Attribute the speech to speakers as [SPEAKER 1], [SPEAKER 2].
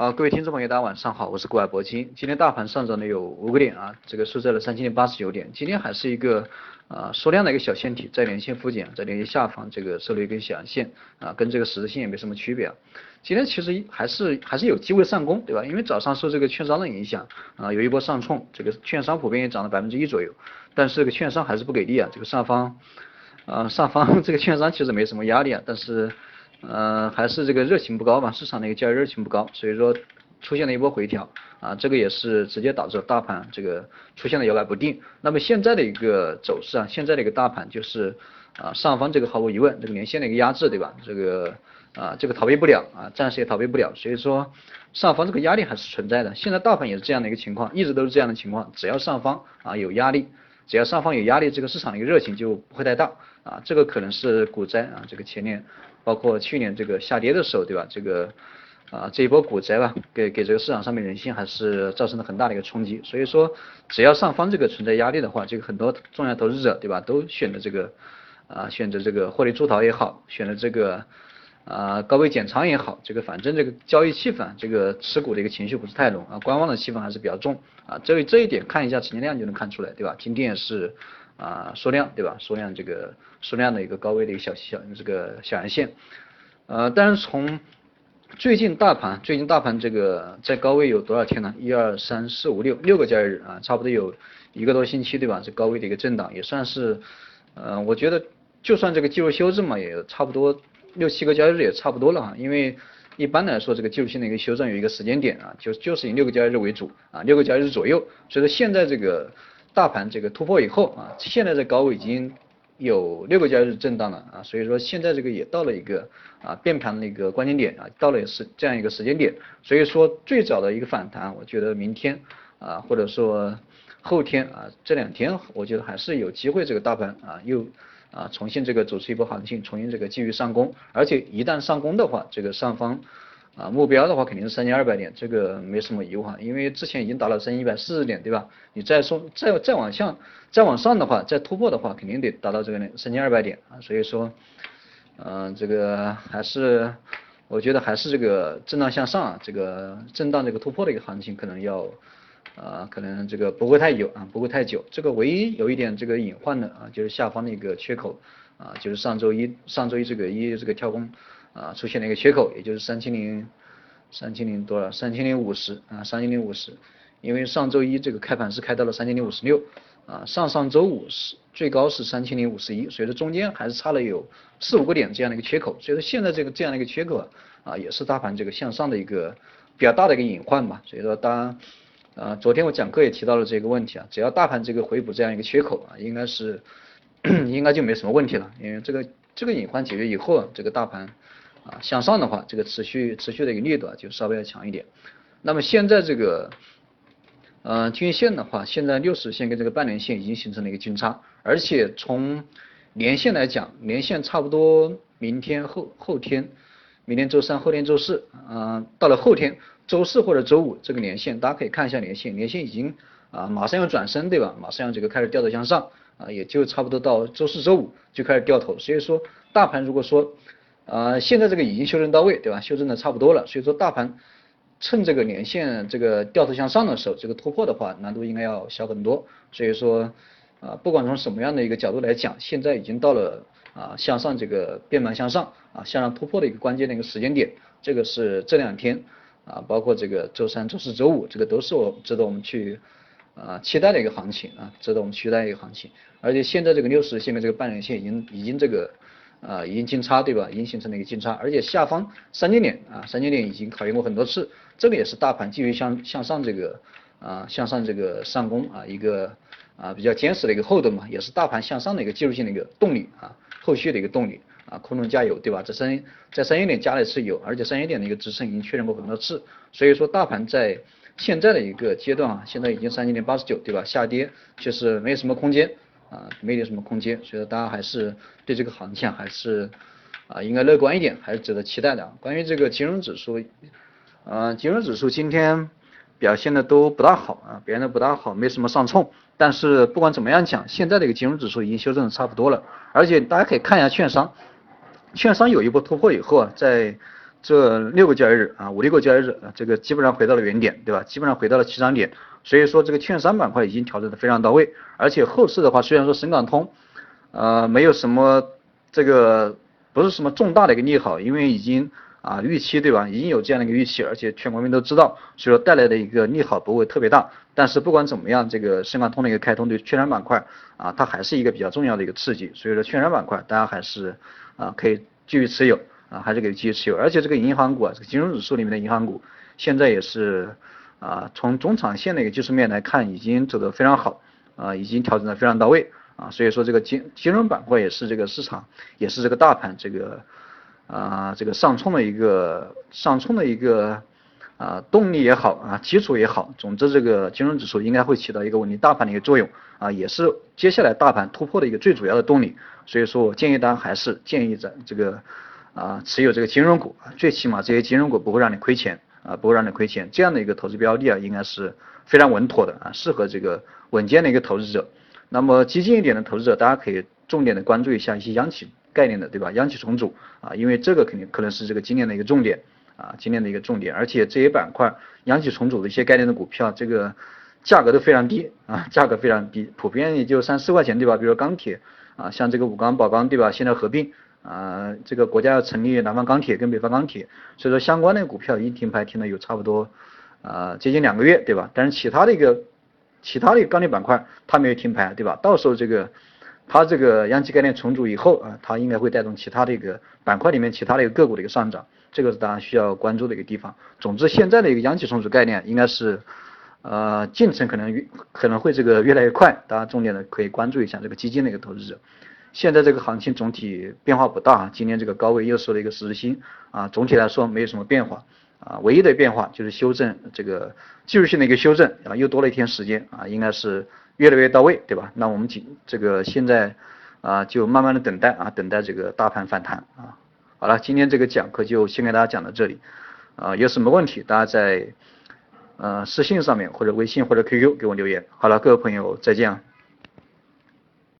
[SPEAKER 1] 啊，各位听众朋友，大家晚上好，我是国海博金。今天大盘上涨了有五个点啊，这个收在了三千零八十九点。今天还是一个啊缩量的一个小线体，在连线附近，在连线下方这个收了一根小阳线啊，跟这个十字线也没什么区别啊。今天其实还是还是有机会上攻，对吧？因为早上受这个券商的影响啊，有一波上冲，这个券商普遍也涨了百分之一左右，但是这个券商还是不给力啊，这个上方啊上方 这个券商其实没什么压力啊，但是。呃，还是这个热情不高吧，市场的一个交易热情不高，所以说出现了一波回调啊，这个也是直接导致大盘这个出现了摇摆不定。那么现在的一个走势啊，现在的一个大盘就是啊上方这个毫无疑问这个连线的一个压制对吧？这个啊这个逃避不了啊，暂时也逃避不了，所以说上方这个压力还是存在的。现在大盘也是这样的一个情况，一直都是这样的情况，只要上方啊有压力，只要上方有压力，这个市场的一个热情就不会太大啊，这个可能是股灾啊，这个前年。包括去年这个下跌的时候，对吧？这个啊这一波股灾吧，给给这个市场上面人性还是造成了很大的一个冲击。所以说，只要上方这个存在压力的话，这个很多重要投资者，对吧？都选择这个啊选择这个获利出逃也好，选择这个啊高位减仓也好，这个反正这个交易气氛，这个持股的一个情绪不是太浓啊，观望的气氛还是比较重啊。这这一点看一下成交量就能看出来，对吧？今天也是。啊，缩量对吧？缩量这个缩量的一个高位的一个小小这个小阳线，呃，但是从最近大盘最近大盘这个在高位有多少天呢？一二三四五六六个交易日啊，差不多有一个多星期对吧？这高位的一个震荡也算是，呃，我觉得就算这个技术修正嘛，也差不多六七个交易日也差不多了啊，因为一般来说这个技术性的一个修正有一个时间点啊，就就是以六个交易日为主啊，六个交易日左右，所以说现在这个。大盘这个突破以后啊，现在的高位已经有六个交易日震荡了啊，所以说现在这个也到了一个啊变盘的一个关键点啊，到了是这样一个时间点，所以说最早的一个反弹，我觉得明天啊或者说后天啊这两天，我觉得还是有机会这个大盘啊又啊重新这个走出一波行情，重新这个继续上攻，而且一旦上攻的话，这个上方。啊，目标的话肯定是三千二百点，这个没什么疑问，因为之前已经达到三千一百四十点，对吧？你再说再再往下再往上的话，再突破的话，肯定得达到这个三千二百点啊。所以说，嗯，这个还是我觉得还是这个震荡向上，啊，这个震荡这个突破的一个行情可能要啊，可能这个不会太久啊，不会太久。这个唯一有一点这个隐患的啊，就是下方的一个缺口啊，就是上周一上周一这个一这个跳空。啊，出现了一个缺口，也就是三千零三千零多少？三千零五十啊，三千零五十。因为上周一这个开盘是开到了三千零五十六啊，上上周五是最高是三千零五十一，所以说中间还是差了有四五个点这样的一个缺口，所以说现在这个这样的一个缺口啊，啊也是大盘这个向上的一个比较大的一个隐患吧。所以说当啊昨天我讲课也提到了这个问题啊，只要大盘这个回补这样一个缺口啊，应该是 应该就没什么问题了，因为这个这个隐患解决以后，这个大盘。啊，向上的话，这个持续持续的一个力度啊，就稍微要强一点。那么现在这个，呃，均线的话，现在六十线跟这个半年线已经形成了一个金叉，而且从年线来讲，年线差不多明天后后天，明天周三，后天周四，啊，到了后天周四或者周五，这个年线大家可以看一下年线，年线已经啊马上要转身，对吧？马上要这个开始掉头向上，啊，也就差不多到周四周五就开始掉头，所以说大盘如果说。呃，现在这个已经修正到位，对吧？修正的差不多了，所以说大盘趁这个年线这个掉头向上的时候，这个突破的话难度应该要小很多。所以说，啊，不管从什么样的一个角度来讲，现在已经到了啊向上这个变盘向上啊向上突破的一个关键的一个时间点。这个是这两天啊，包括这个周三、周四周五，这个都是我值得我们去啊期待的一个行情啊，值得我们期待一个行情。而且现在这个六十线的这个半年线已经已经这个。啊，已经金叉对吧？已经形成了一个金叉，而且下方三千点啊，三千点已经考验过很多次，这个也是大盘继续向向上这个啊向上这个上攻啊一个啊比较坚实的一个后盾嘛，也是大盘向上的一个技术性的一个动力啊，后续的一个动力啊，空中加油对吧？在三在三千点加了一次油，而且三千点的一个支撑已经确认过很多次，所以说大盘在现在的一个阶段啊，现在已经三千点八十九对吧？下跌就是没有什么空间。啊，没有什么空间，所以说大家还是对这个行情还是啊应该乐观一点，还是值得期待的。关于这个金融指数，呃，金融指数今天表现的都不大好啊，表现的不大好，没什么上冲。但是不管怎么样讲，现在的一个金融指数已经修正的差不多了，而且大家可以看一下券商，券商有一波突破以后啊，在这六个交易日啊，五六个交易日啊，这个基本上回到了原点，对吧？基本上回到了起涨点，所以说这个券商板块已经调整的非常到位，而且后市的话，虽然说深港通，呃，没有什么这个不是什么重大的一个利好，因为已经啊预期对吧？已经有这样的一个预期，而且全国民都知道，所以说带来的一个利好不会特别大。但是不管怎么样，这个深港通的一个开通对券商板块啊，它还是一个比较重要的一个刺激，所以说券商板块大家还是啊可以继续持有。啊，还是可以继续持有，而且这个银行股啊，这个金融指数里面的银行股，现在也是啊，从中长线的一个技术面来看，已经走得非常好，啊，已经调整的非常到位，啊，所以说这个金金融板块也是这个市场，也是这个大盘这个啊，这个上冲的一个上冲的一个啊动力也好啊，基础也好，总之这个金融指数应该会起到一个稳定大盘的一个作用，啊，也是接下来大盘突破的一个最主要的动力，所以说我建议大家还是建议在这个。啊，持有这个金融股，最起码这些金融股不会让你亏钱啊，不会让你亏钱。这样的一个投资标的啊，应该是非常稳妥的啊，适合这个稳健的一个投资者。那么激进一点的投资者，大家可以重点的关注一下一些央企概念的，对吧？央企重组啊，因为这个肯定可能是这个今年的一个重点啊，今年的一个重点。而且这些板块，央企重组的一些概念的股票，这个价格都非常低啊，价格非常低，普遍也就三四块钱，对吧？比如钢铁啊，像这个武钢、宝钢，对吧？现在合并。啊，这个国家要成立南方钢铁跟北方钢铁，所以说相关的股票已经停牌停了有差不多啊接近两个月，对吧？但是其他的一个其他的钢铁板块它没有停牌，对吧？到时候这个它这个央企概念重组以后啊，它应该会带动其他的一个板块里面其他的一个个股的一个上涨，这个是大家需要关注的一个地方。总之，现在的一个央企重组概念应该是呃进程可能越可能会这个越来越快，大家重点的可以关注一下这个基金的一个投资者。现在这个行情总体变化不大，今天这个高位又收了一个十字星啊，总体来说没有什么变化啊，唯一的变化就是修正这个技术性的一个修正啊，又多了一天时间啊，应该是越来越到位，对吧？那我们今这个现在啊就慢慢的等待啊，等待这个大盘反弹啊。好了，今天这个讲课就先给大家讲到这里啊，有什么问题大家在呃私信上面或者微信或者 QQ 给我留言。好了，各位朋友再见啊。